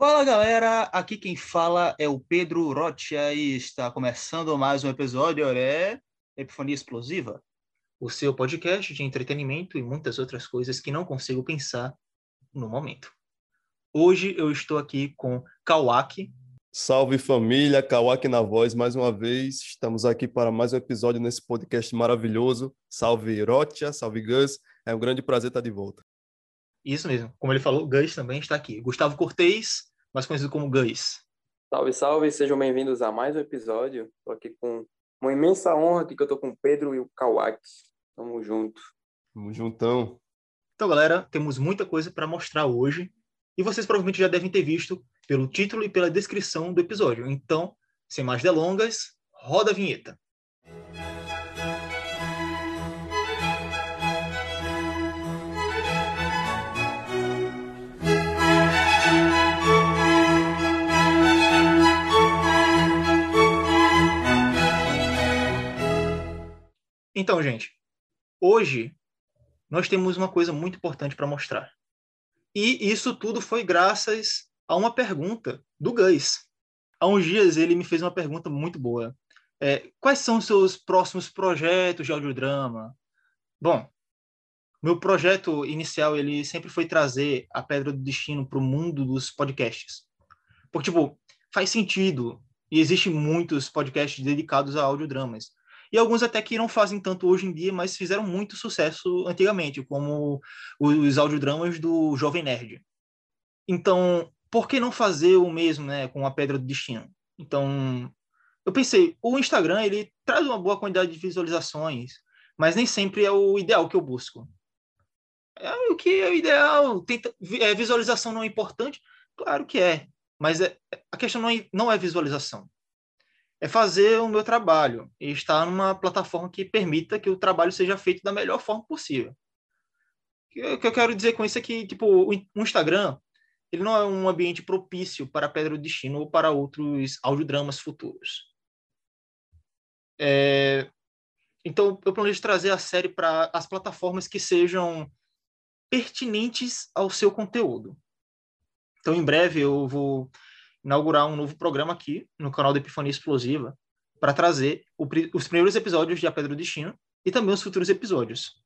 Fala galera, aqui quem fala é o Pedro Rocha e está começando mais um episódio é Epifania Explosiva, o seu podcast de entretenimento e muitas outras coisas que não consigo pensar no momento. Hoje eu estou aqui com Kawaki. Salve família, Kawaki na voz mais uma vez. Estamos aqui para mais um episódio nesse podcast maravilhoso. Salve Rocha, salve Gus. É um grande prazer estar de volta. Isso mesmo. Como ele falou, Gus também está aqui. Gustavo Cortez, mais conhecido como Gus. Salve, salve, sejam bem-vindos a mais um episódio. Estou aqui com uma imensa honra aqui que eu estou com o Pedro e o Kawaki. Tamo junto. Tamo juntão. Então, galera, temos muita coisa para mostrar hoje e vocês provavelmente já devem ter visto pelo título e pela descrição do episódio. Então, sem mais delongas, roda a vinheta. Então, gente, hoje nós temos uma coisa muito importante para mostrar. E isso tudo foi graças a uma pergunta do Gus. Há uns dias ele me fez uma pergunta muito boa. É, quais são os seus próximos projetos de audiodrama? Bom, meu projeto inicial ele sempre foi trazer a Pedra do Destino para o mundo dos podcasts. Porque, tipo, faz sentido. E existem muitos podcasts dedicados a audiodramas e alguns até que não fazem tanto hoje em dia, mas fizeram muito sucesso antigamente, como os audiodramas do Jovem Nerd. Então, por que não fazer o mesmo né, com a Pedra do Destino? Então, eu pensei, o Instagram ele traz uma boa quantidade de visualizações, mas nem sempre é o ideal que eu busco. É o que é o ideal. Tenta, é, visualização não é importante? Claro que é, mas é, a questão não é, não é visualização é fazer o meu trabalho e estar numa plataforma que permita que o trabalho seja feito da melhor forma possível. O que eu quero dizer com isso é que, tipo, o Instagram, ele não é um ambiente propício para Pedra do Destino ou para outros audiodramas futuros. É... Então, eu planejo trazer a série para as plataformas que sejam pertinentes ao seu conteúdo. Então, em breve, eu vou inaugurar um novo programa aqui no canal da Epifania Explosiva para trazer o, os primeiros episódios de A Pedra do Destino e também os futuros episódios.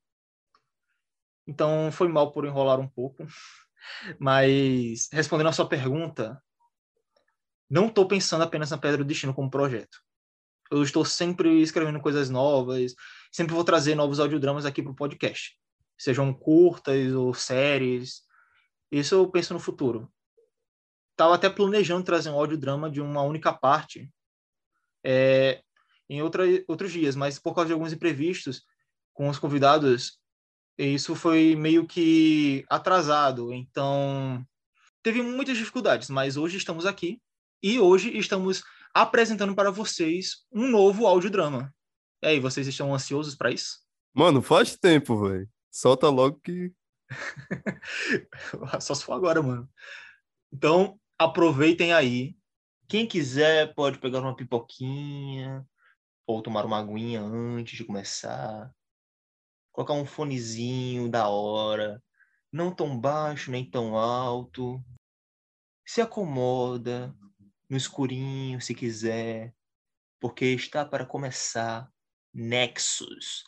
Então, foi mal por enrolar um pouco, mas respondendo a sua pergunta, não estou pensando apenas na Pedra do Destino como projeto. Eu estou sempre escrevendo coisas novas, sempre vou trazer novos audiodramas aqui para o podcast, sejam curtas ou séries. Isso eu penso no futuro estava até planejando trazer um audiodrama de uma única parte é, em outra, outros dias, mas por causa de alguns imprevistos com os convidados, isso foi meio que atrasado. Então, teve muitas dificuldades, mas hoje estamos aqui e hoje estamos apresentando para vocês um novo audiodrama. E aí, vocês estão ansiosos para isso? Mano, faz tempo, velho. Solta logo que. Só se for agora, mano. Então, aproveitem aí. Quem quiser pode pegar uma pipoquinha ou tomar uma aguinha antes de começar. Colocar um fonezinho da hora, não tão baixo nem tão alto. Se acomoda no escurinho se quiser, porque está para começar Nexus,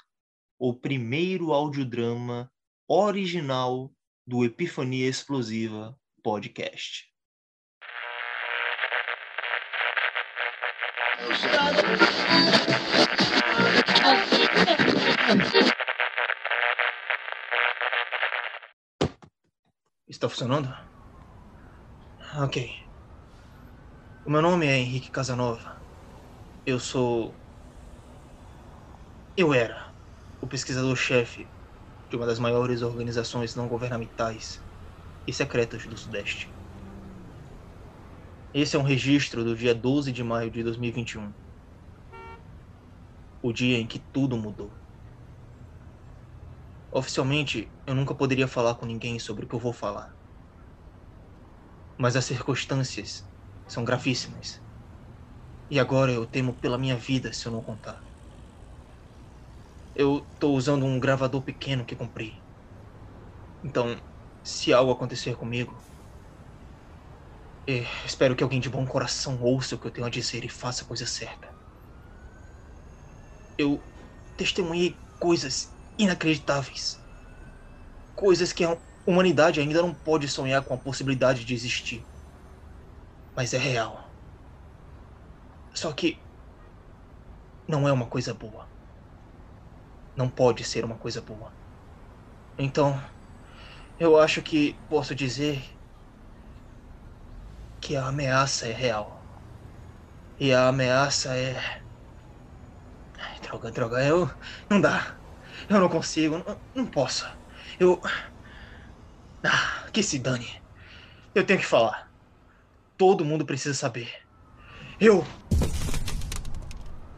o primeiro audiodrama original do Epifania Explosiva Podcast. Está funcionando? Ok. O meu nome é Henrique Casanova. Eu sou. Eu era o pesquisador-chefe de uma das maiores organizações não governamentais e secretas do Sudeste. Esse é um registro do dia 12 de maio de 2021. O dia em que tudo mudou. Oficialmente, eu nunca poderia falar com ninguém sobre o que eu vou falar. Mas as circunstâncias são gravíssimas. E agora eu temo pela minha vida se eu não contar. Eu estou usando um gravador pequeno que comprei. Então, se algo acontecer comigo, E espero que alguém de bom coração ouça o que eu tenho a dizer e faça a coisa certa. Eu testemunhei coisas inacreditáveis. Coisas que a humanidade ainda não pode sonhar com a possibilidade de existir. Mas é real. Só que não é uma coisa boa. Não pode ser uma coisa boa. Então, eu acho que posso dizer que a ameaça é real. E a ameaça é. Ai, droga, droga, eu. Não dá. Eu não consigo, não, não posso. Eu. Ah, que se dane. Eu tenho que falar. Todo mundo precisa saber. Eu.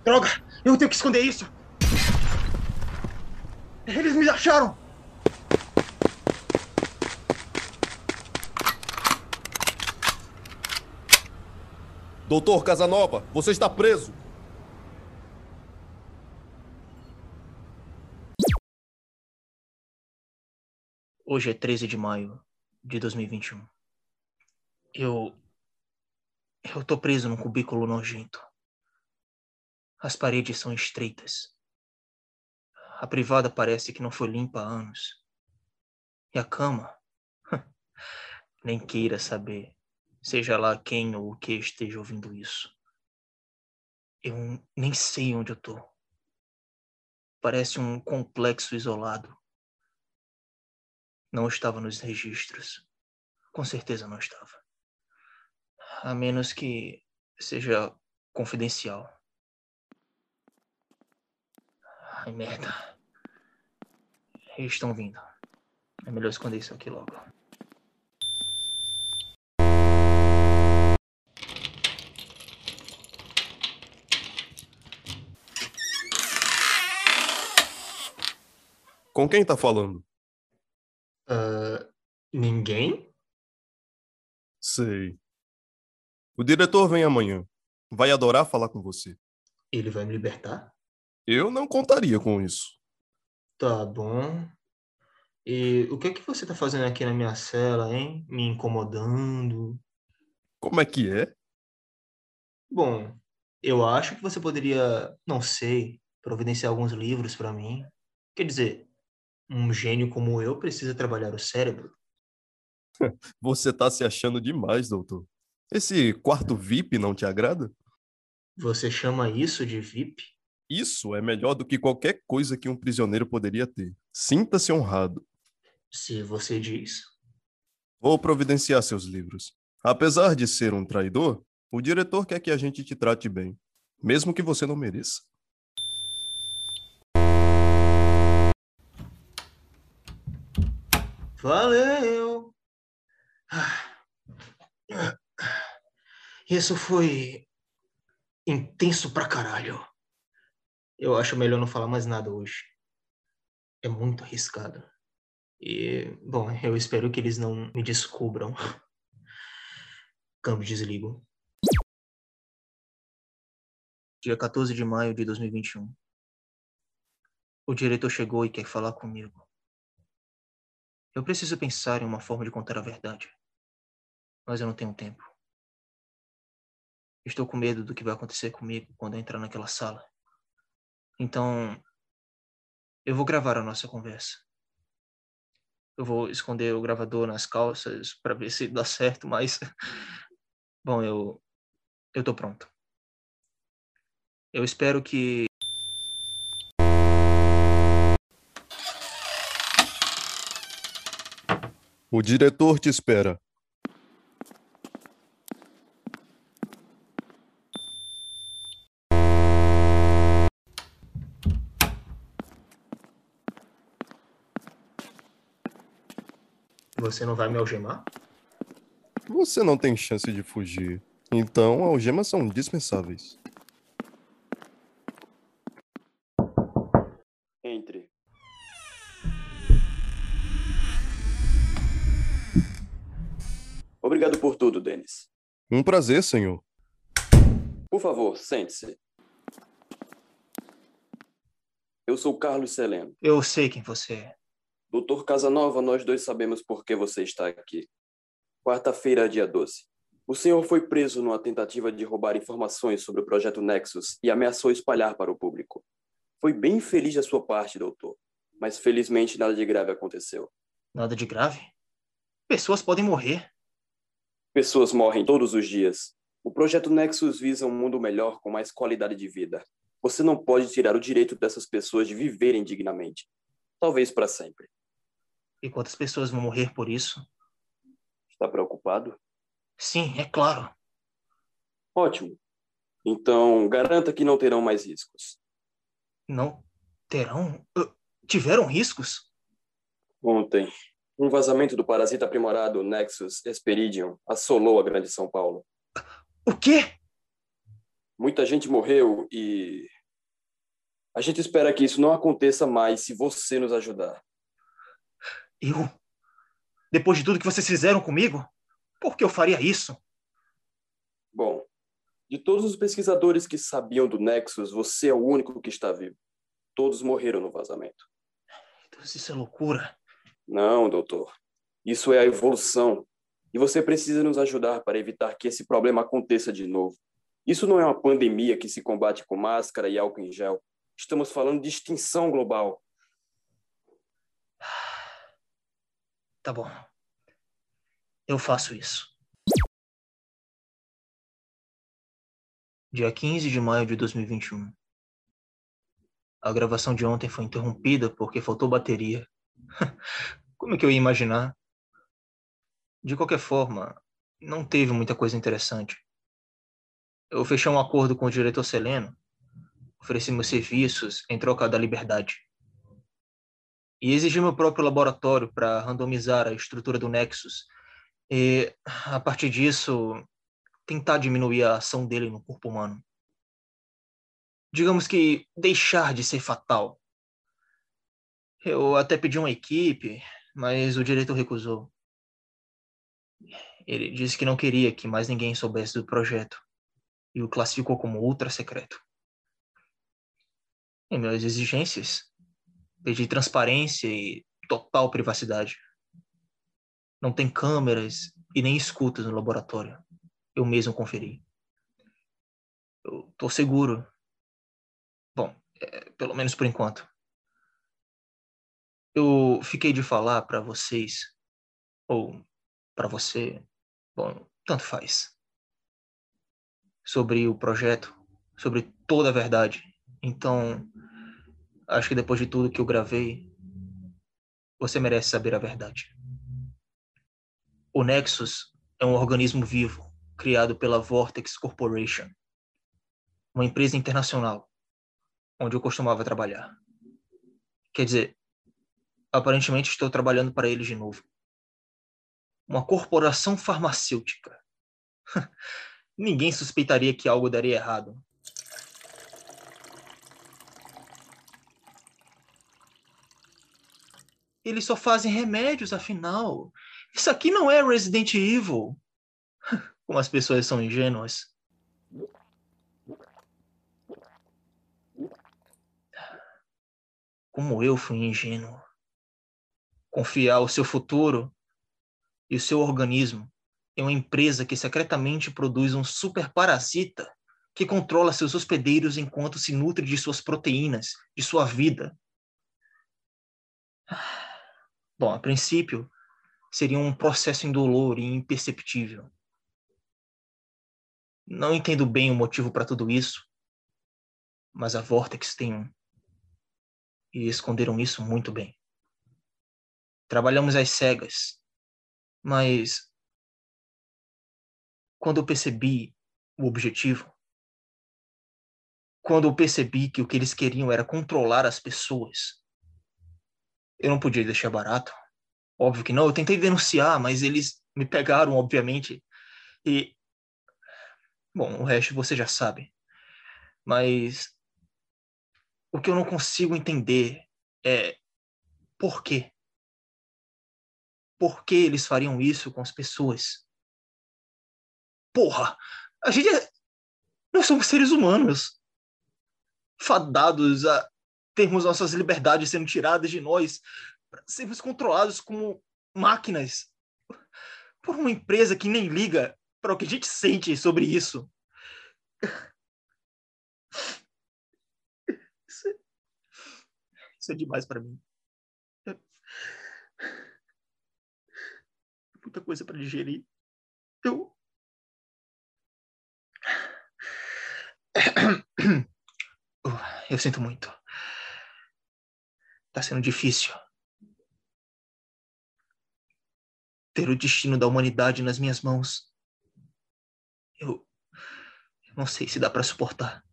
Droga! Eu tenho que esconder isso! Eles me acharam! Doutor Casanova, você está preso. Hoje é 13 de maio de 2021. Eu. Eu tô preso num cubículo nojento. As paredes são estreitas. A privada parece que não foi limpa há anos. E a cama? Nem queira saber, seja lá quem ou o que esteja ouvindo isso. Eu nem sei onde eu tô. Parece um complexo isolado. Não estava nos registros. Com certeza não estava. A menos que seja confidencial. Ai, merda. Eles estão vindo. É melhor esconder isso aqui logo. Com quem tá falando? Uh, ninguém? Sei. O diretor vem amanhã. Vai adorar falar com você. Ele vai me libertar? Eu não contaria com isso. Tá bom. E o que é que você tá fazendo aqui na minha cela, hein? Me incomodando? Como é que é? Bom, eu acho que você poderia, não sei, providenciar alguns livros para mim. Quer dizer, um gênio como eu precisa trabalhar o cérebro. Você tá se achando demais, doutor. Esse quarto VIP não te agrada? Você chama isso de VIP? Isso é melhor do que qualquer coisa que um prisioneiro poderia ter. Sinta-se honrado. Se você diz. Vou providenciar seus livros. Apesar de ser um traidor, o diretor quer que a gente te trate bem, mesmo que você não mereça. Valeu! Isso foi intenso pra caralho. Eu acho melhor não falar mais nada hoje. É muito arriscado. E, bom, eu espero que eles não me descubram. Câmbio desligo. Dia 14 de maio de 2021. O diretor chegou e quer falar comigo. Eu preciso pensar em uma forma de contar a verdade. Mas eu não tenho tempo. Estou com medo do que vai acontecer comigo quando eu entrar naquela sala. Então, eu vou gravar a nossa conversa. Eu vou esconder o gravador nas calças para ver se dá certo, mas bom, eu eu tô pronto. Eu espero que O diretor te espera. você não vai me algemar? Você não tem chance de fugir. Então, algemas são dispensáveis. Entre. Obrigado por tudo, Denis. Um prazer, senhor. Por favor, sente-se. Eu sou Carlos Seleno. Eu sei quem você é. Doutor Casanova, nós dois sabemos por que você está aqui. Quarta-feira, dia 12. O senhor foi preso numa tentativa de roubar informações sobre o projeto Nexus e ameaçou espalhar para o público. Foi bem infeliz da sua parte, doutor, mas felizmente nada de grave aconteceu. Nada de grave? Pessoas podem morrer. Pessoas morrem todos os dias. O projeto Nexus visa um mundo melhor com mais qualidade de vida. Você não pode tirar o direito dessas pessoas de viverem dignamente. Talvez para sempre. E quantas pessoas vão morrer por isso? Está preocupado? Sim, é claro. Ótimo. Então, garanta que não terão mais riscos. Não terão? Tiveram riscos? Ontem, um vazamento do parasita aprimorado Nexus Esperidium assolou a Grande São Paulo. O quê? Muita gente morreu e. A gente espera que isso não aconteça mais se você nos ajudar. Eu? Depois de tudo que vocês fizeram comigo? Por que eu faria isso? Bom, de todos os pesquisadores que sabiam do Nexus, você é o único que está vivo. Todos morreram no vazamento. Então, isso é loucura. Não, doutor. Isso é a evolução. E você precisa nos ajudar para evitar que esse problema aconteça de novo. Isso não é uma pandemia que se combate com máscara e álcool em gel. Estamos falando de extinção global. Tá bom. Eu faço isso. Dia 15 de maio de 2021. A gravação de ontem foi interrompida porque faltou bateria Como é que eu ia imaginar? De qualquer forma, não teve muita coisa interessante. Eu fechei um acordo com o diretor Seleno, ofereci meus serviços em troca da liberdade. E exigi meu próprio laboratório para randomizar a estrutura do Nexus e, a partir disso, tentar diminuir a ação dele no corpo humano. Digamos que deixar de ser fatal eu até pedi uma equipe, mas o diretor recusou. Ele disse que não queria que mais ninguém soubesse do projeto e o classificou como ultra secreto. Em minhas exigências, pedi transparência e total privacidade. Não tem câmeras e nem escutas no laboratório. Eu mesmo conferi. Eu tô seguro. Bom, é, pelo menos por enquanto eu fiquei de falar para vocês, ou para você, bom, tanto faz, sobre o projeto, sobre toda a verdade. Então, acho que depois de tudo que eu gravei, você merece saber a verdade. O Nexus é um organismo vivo criado pela Vortex Corporation, uma empresa internacional onde eu costumava trabalhar. Quer dizer, Aparentemente estou trabalhando para eles de novo. Uma corporação farmacêutica. Ninguém suspeitaria que algo daria errado. Eles só fazem remédios, afinal. Isso aqui não é Resident Evil. Como as pessoas são ingênuas. Como eu fui ingênuo confiar o seu futuro e o seu organismo em uma empresa que secretamente produz um super parasita que controla seus hospedeiros enquanto se nutre de suas proteínas, de sua vida. Bom, a princípio, seria um processo indolor e imperceptível. Não entendo bem o motivo para tudo isso, mas a Vortex tem um. E esconderam isso muito bem. Trabalhamos às cegas. Mas quando eu percebi o objetivo, quando eu percebi que o que eles queriam era controlar as pessoas, eu não podia deixar barato. Óbvio que não. Eu tentei denunciar, mas eles me pegaram, obviamente. E. Bom, o resto você já sabe. Mas. O que eu não consigo entender é. Por quê? Por que eles fariam isso com as pessoas. Porra, a gente é... Nós somos seres humanos, fadados a termos nossas liberdades sendo tiradas de nós, sermos controlados como máquinas por uma empresa que nem liga para o que a gente sente sobre isso. Isso é, isso é demais para mim. Muita coisa para digerir. Eu. Eu sinto muito. Tá sendo difícil. Ter o destino da humanidade nas minhas mãos. Eu, eu não sei se dá para suportar.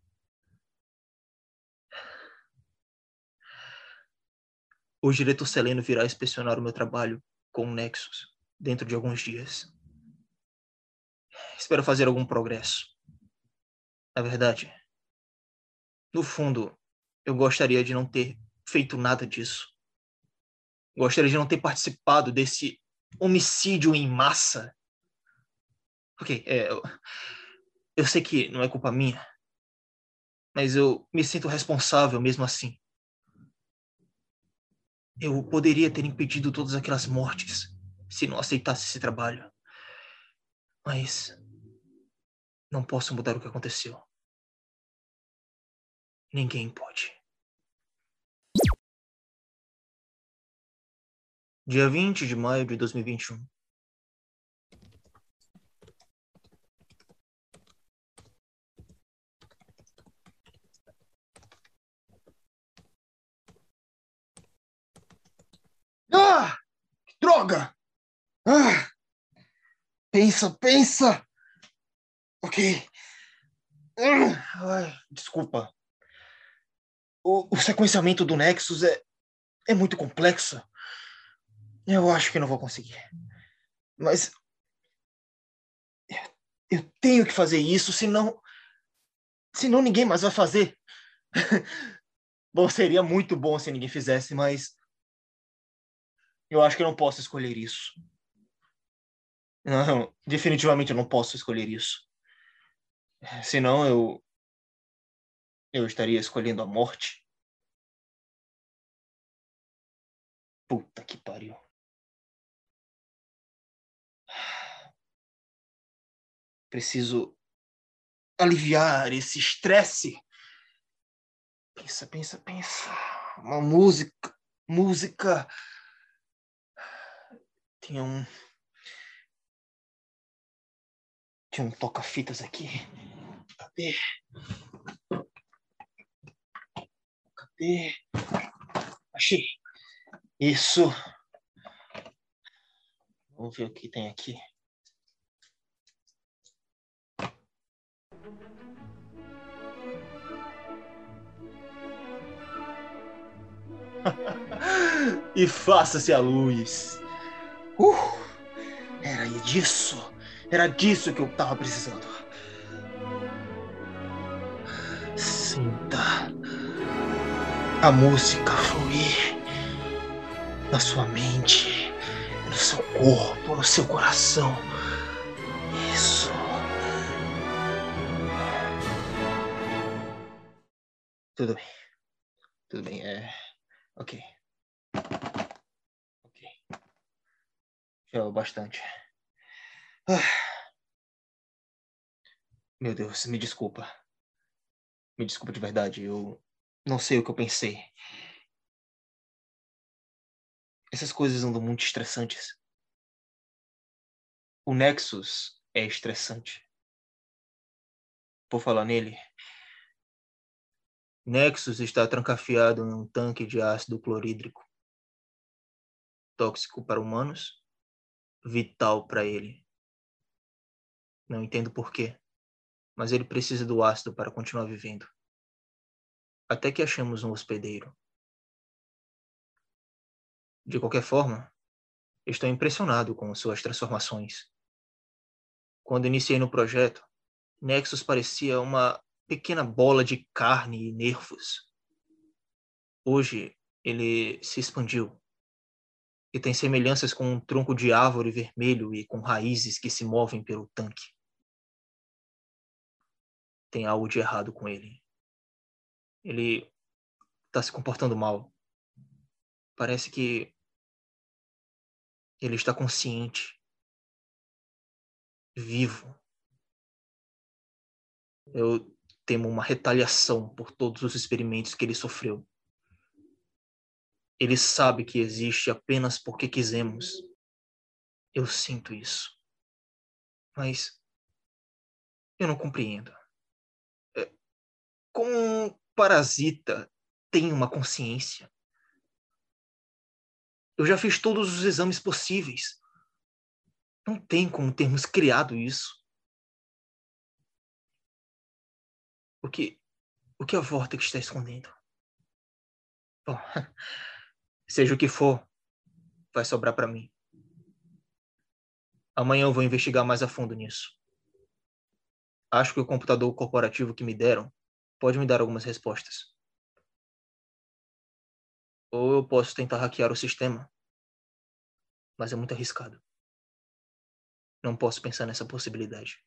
O diretor Seleno virá inspecionar o meu trabalho com o Nexus dentro de alguns dias. Espero fazer algum progresso. Na verdade, no fundo, eu gostaria de não ter feito nada disso. Gostaria de não ter participado desse homicídio em massa. Ok, é, eu, eu sei que não é culpa minha, mas eu me sinto responsável mesmo assim. Eu poderia ter impedido todas aquelas mortes se não aceitasse esse trabalho. Mas não posso mudar o que aconteceu. Ninguém pode. Dia 20 de maio de 2021. Ah! Droga! Ah! Pensa, pensa! Ok. Ah, desculpa o, o sequenciamento do Nexus é, é muito complexo. Eu acho que não vou conseguir. Mas eu tenho que fazer isso, senão senão ninguém mais vai fazer. bom, seria muito bom se ninguém fizesse, mas eu acho que eu não posso escolher isso. Não, definitivamente eu não posso escolher isso. Senão eu eu estaria escolhendo a morte? Puta que pariu. Preciso aliviar esse estresse. Pensa, pensa, pensa. Uma música, música. Tinha um. Tinha um toca-fitas aqui. Cadê? Cadê? Achei. Isso. Vamos ver o que tem aqui. e faça-se a luz. Uh, era disso. Era disso que eu tava precisando. Sinta a música fluir na sua mente, no seu corpo, no seu coração. Isso. Tudo bem. Tudo bem. É. Ok. Ok. Já é bastante. Meu Deus, me desculpa. Me desculpa de verdade. Eu não sei o que eu pensei. Essas coisas andam muito estressantes. O Nexus é estressante. Por falar nele, Nexus está trancafiado em um tanque de ácido clorídrico. Tóxico para humanos, vital para ele. Não entendo porquê, mas ele precisa do ácido para continuar vivendo até que achemos um hospedeiro. De qualquer forma, estou impressionado com suas transformações. Quando iniciei no projeto, Nexus parecia uma pequena bola de carne e nervos. Hoje, ele se expandiu e tem semelhanças com um tronco de árvore vermelho e com raízes que se movem pelo tanque. Tem algo de errado com ele. Ele está se comportando mal. Parece que ele está consciente, vivo. Eu temo uma retaliação por todos os experimentos que ele sofreu. Ele sabe que existe apenas porque quisemos. Eu sinto isso. Mas eu não compreendo. Como um parasita tem uma consciência? Eu já fiz todos os exames possíveis. Não tem como termos criado isso. O que, o que a Vortex está escondendo? Bom, seja o que for, vai sobrar para mim. Amanhã eu vou investigar mais a fundo nisso. Acho que o computador corporativo que me deram pode me dar algumas respostas. Ou eu posso tentar hackear o sistema. Mas é muito arriscado. Não posso pensar nessa possibilidade.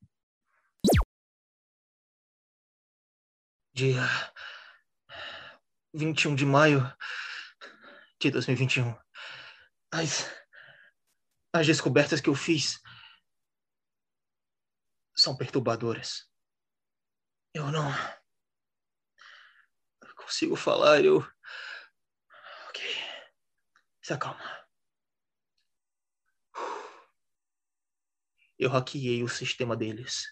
dia 21 de maio de 2021. As, as descobertas que eu fiz são perturbadoras. Eu não consigo falar, eu. Ok. Se acalma. Eu hackeei o sistema deles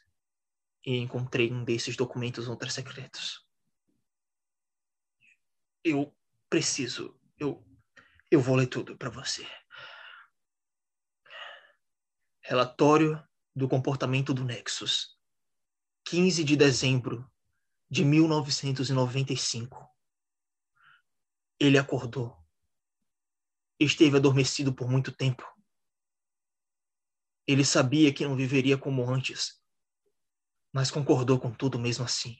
e encontrei um desses documentos ultra secretos. Eu preciso. Eu eu vou ler tudo para você. Relatório do comportamento do Nexus. 15 de dezembro de 1995. Ele acordou. Esteve adormecido por muito tempo. Ele sabia que não viveria como antes mas concordou com tudo mesmo assim.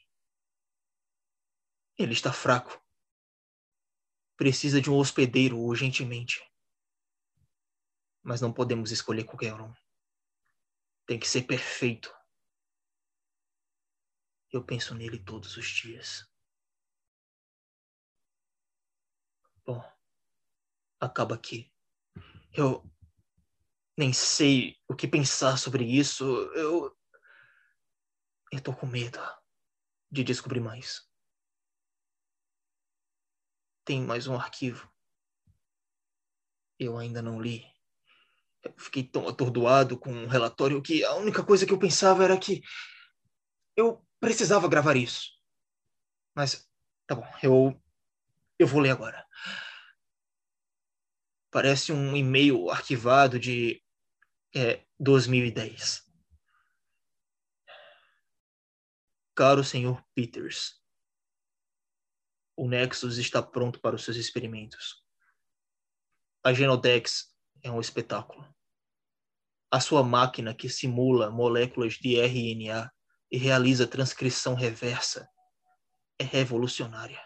Ele está fraco. Precisa de um hospedeiro urgentemente. Mas não podemos escolher qualquer um. Tem que ser perfeito. Eu penso nele todos os dias. Bom, acaba aqui. Eu nem sei o que pensar sobre isso. Eu eu tô com medo de descobrir mais. Tem mais um arquivo. Eu ainda não li. Eu fiquei tão atordoado com o um relatório que a única coisa que eu pensava era que eu precisava gravar isso. Mas tá bom, eu eu vou ler agora. Parece um e-mail arquivado de é, 2010. Caro Sr. Peters, o Nexus está pronto para os seus experimentos. A Genodex é um espetáculo. A sua máquina que simula moléculas de RNA e realiza transcrição reversa é revolucionária.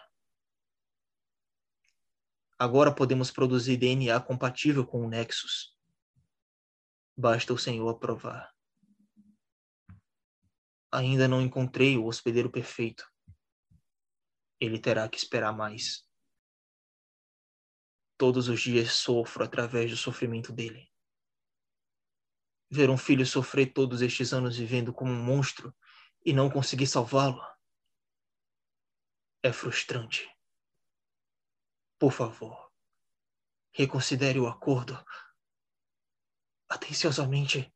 Agora podemos produzir DNA compatível com o Nexus. Basta o Senhor aprovar. Ainda não encontrei o hospedeiro perfeito. Ele terá que esperar mais. Todos os dias sofro através do sofrimento dele. Ver um filho sofrer todos estes anos vivendo como um monstro e não conseguir salvá-lo é frustrante. Por favor, reconsidere o acordo. Atenciosamente,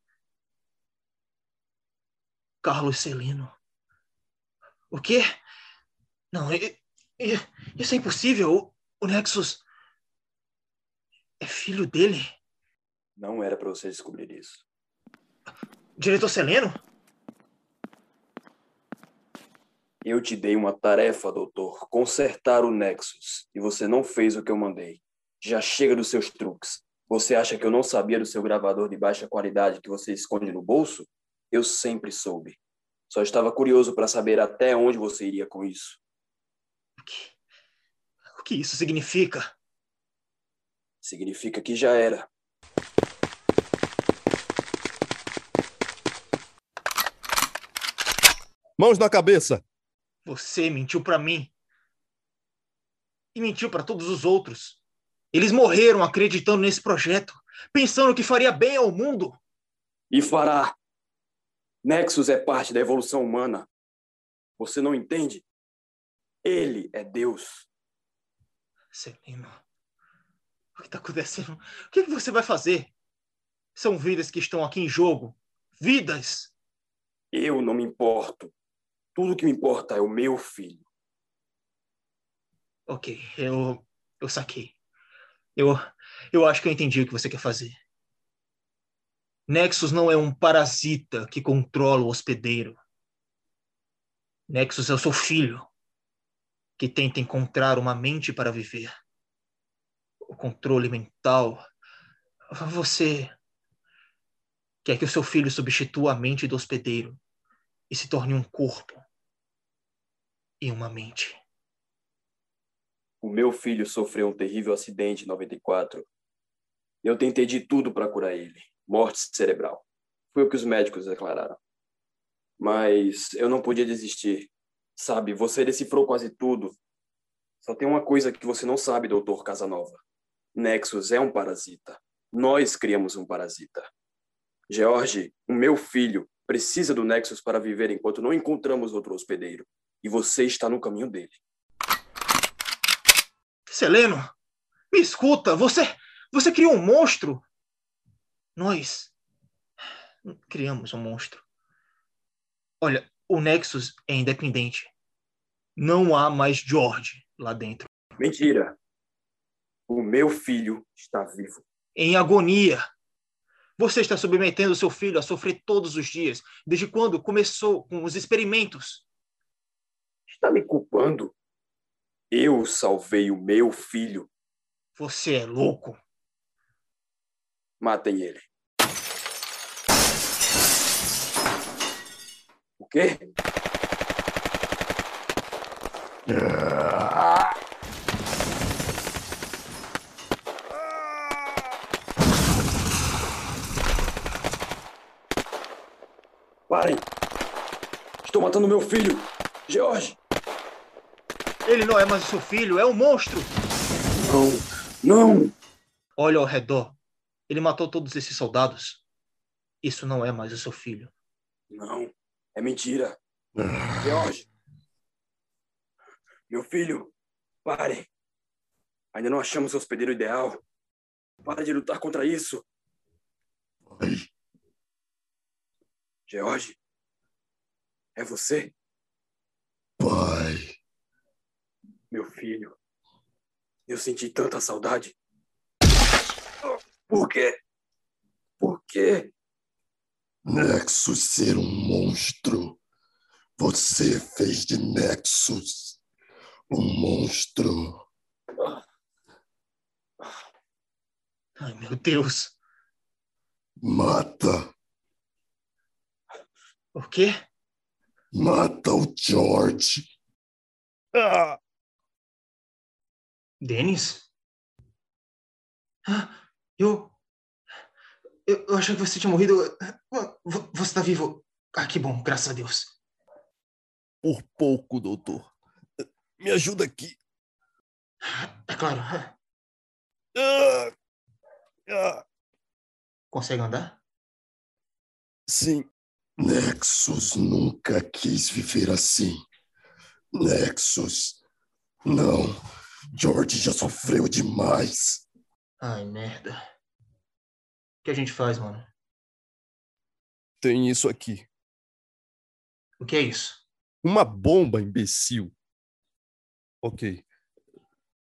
Carlos Celino. O quê? Não, isso é impossível. O Nexus é filho dele. Não era para você descobrir isso. Diretor Celeno? Eu te dei uma tarefa, doutor. Consertar o Nexus. E você não fez o que eu mandei. Já chega dos seus truques. Você acha que eu não sabia do seu gravador de baixa qualidade que você esconde no bolso? Eu sempre soube. Só estava curioso para saber até onde você iria com isso. O que, o que isso significa? Significa que já era. Mãos na cabeça. Você mentiu para mim. E mentiu para todos os outros. Eles morreram acreditando nesse projeto, pensando que faria bem ao mundo. E fará. Nexus é parte da evolução humana. Você não entende? Ele é Deus. Celino, o que está acontecendo? O que, que você vai fazer? São vidas que estão aqui em jogo. Vidas! Eu não me importo. Tudo que me importa é o meu filho. Ok, eu, eu saquei. Eu, eu acho que eu entendi o que você quer fazer. Nexus não é um parasita que controla o hospedeiro. Nexus é o seu filho, que tenta encontrar uma mente para viver. O controle mental. Você quer que o seu filho substitua a mente do hospedeiro e se torne um corpo e uma mente. O meu filho sofreu um terrível acidente em 94. Eu tentei de tudo para curar ele. Morte cerebral. Foi o que os médicos declararam. Mas eu não podia desistir. Sabe, você decifrou quase tudo. Só tem uma coisa que você não sabe, doutor Casanova. Nexus é um parasita. Nós criamos um parasita. George, o meu filho, precisa do Nexus para viver enquanto não encontramos outro hospedeiro. E você está no caminho dele. Seleno, me escuta, você, você criou um monstro. Nós criamos um monstro. Olha, o Nexus é independente. Não há mais George lá dentro. Mentira. O meu filho está vivo. Em agonia. Você está submetendo seu filho a sofrer todos os dias, desde quando começou com os experimentos. Está me culpando? Eu salvei o meu filho. Você é louco. Matem ele. O quê? Parem! Estou matando meu filho! George! Ele não é mais o seu filho, é um monstro. Não, não. Olha ao redor. Ele matou todos esses soldados. Isso não é mais o seu filho. Não, é mentira. George. Meu filho, pare. Ainda não achamos o hospedeiro ideal. Pare de lutar contra isso. George, é você? Pai. Meu filho, eu senti tanta saudade. Por quê? Por quê? Nexus ser um monstro. Você fez de Nexus um monstro. Ai, meu Deus. Mata. O quê? Mata o George. Ah. Denis? Ah, eu, eu. Eu achei que você tinha morrido. Você está vivo. Ah, que bom, graças a Deus. Por pouco, doutor. Me ajuda aqui. É claro. Ah, ah. Consegue andar? Sim. Nexus nunca quis viver assim. Nexus. Não. George já sofreu demais. Ai, merda. O que a gente faz, mano? Tem isso aqui. O que é isso? Uma bomba, imbecil. Ok.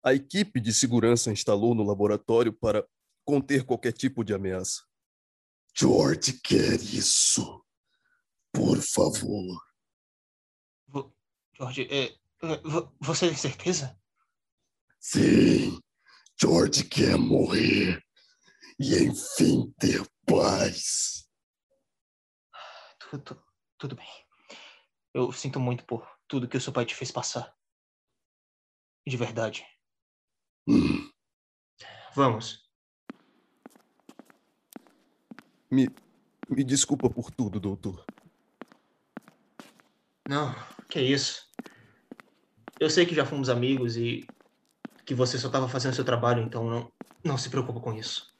A equipe de segurança instalou no laboratório para conter qualquer tipo de ameaça. George quer isso. Por favor. George, é, é você tem certeza? Sim, George quer morrer e enfim ter paz. Tudo, tudo bem. Eu sinto muito por tudo que o seu pai te fez passar. De verdade. Hum. Vamos. Me, me desculpa por tudo, doutor. Não, que isso. Eu sei que já fomos amigos e que você só estava fazendo seu trabalho, então não, não se preocupa com isso.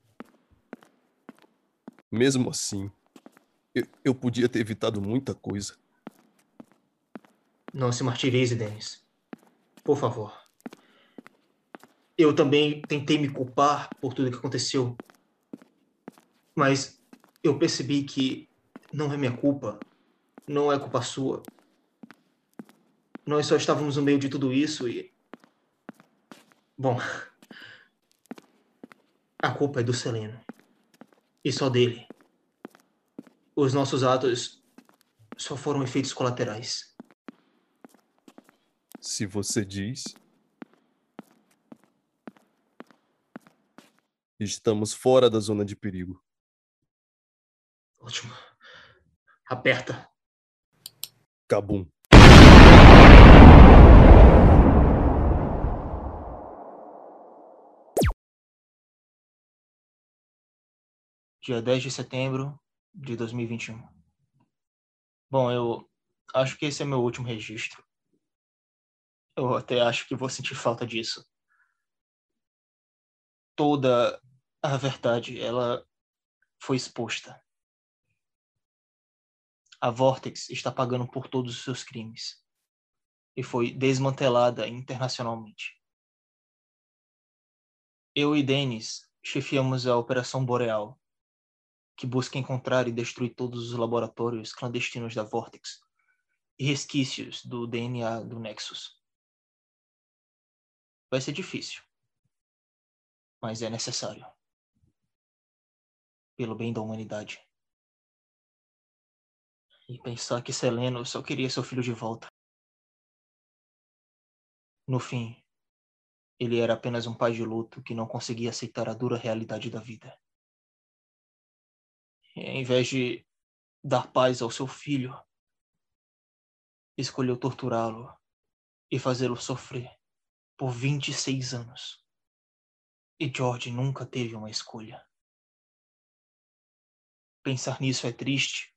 Mesmo assim, eu, eu podia ter evitado muita coisa. Não se martirize, Denis. Por favor. Eu também tentei me culpar por tudo que aconteceu. Mas eu percebi que não é minha culpa. Não é culpa sua. Nós só estávamos no meio de tudo isso e. Bom. A culpa é do Seleno. E só dele. Os nossos atos só foram efeitos colaterais. Se você diz. Estamos fora da zona de perigo. Ótimo. Aperta. Cabum. Dia 10 de setembro de 2021. Bom, eu acho que esse é meu último registro. Eu até acho que vou sentir falta disso. Toda a verdade, ela foi exposta. A Vortex está pagando por todos os seus crimes e foi desmantelada internacionalmente. Eu e Dennis chefiamos a Operação Boreal, que busca encontrar e destruir todos os laboratórios clandestinos da Vortex e resquícios do DNA do Nexus. Vai ser difícil, mas é necessário. Pelo bem da humanidade. E pensar que Seleno só queria seu filho de volta. No fim, ele era apenas um pai de luto que não conseguia aceitar a dura realidade da vida em vez de dar paz ao seu filho, escolheu torturá-lo e fazê-lo sofrer por 26 anos. E George nunca teve uma escolha. Pensar nisso é triste,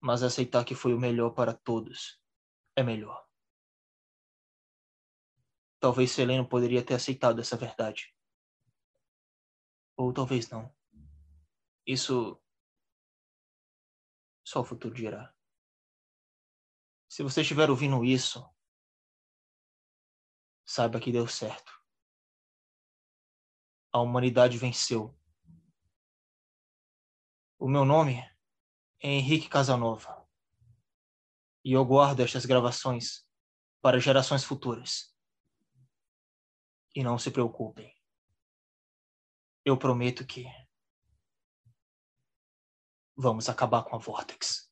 mas aceitar que foi o melhor para todos é melhor. Talvez Seleno poderia ter aceitado essa verdade. Ou talvez não. Isso só o futuro dirá. Se você estiver ouvindo isso, saiba que deu certo. A humanidade venceu. O meu nome é Henrique Casanova. E eu guardo estas gravações para gerações futuras. E não se preocupem. Eu prometo que Vamos acabar com a Vortex.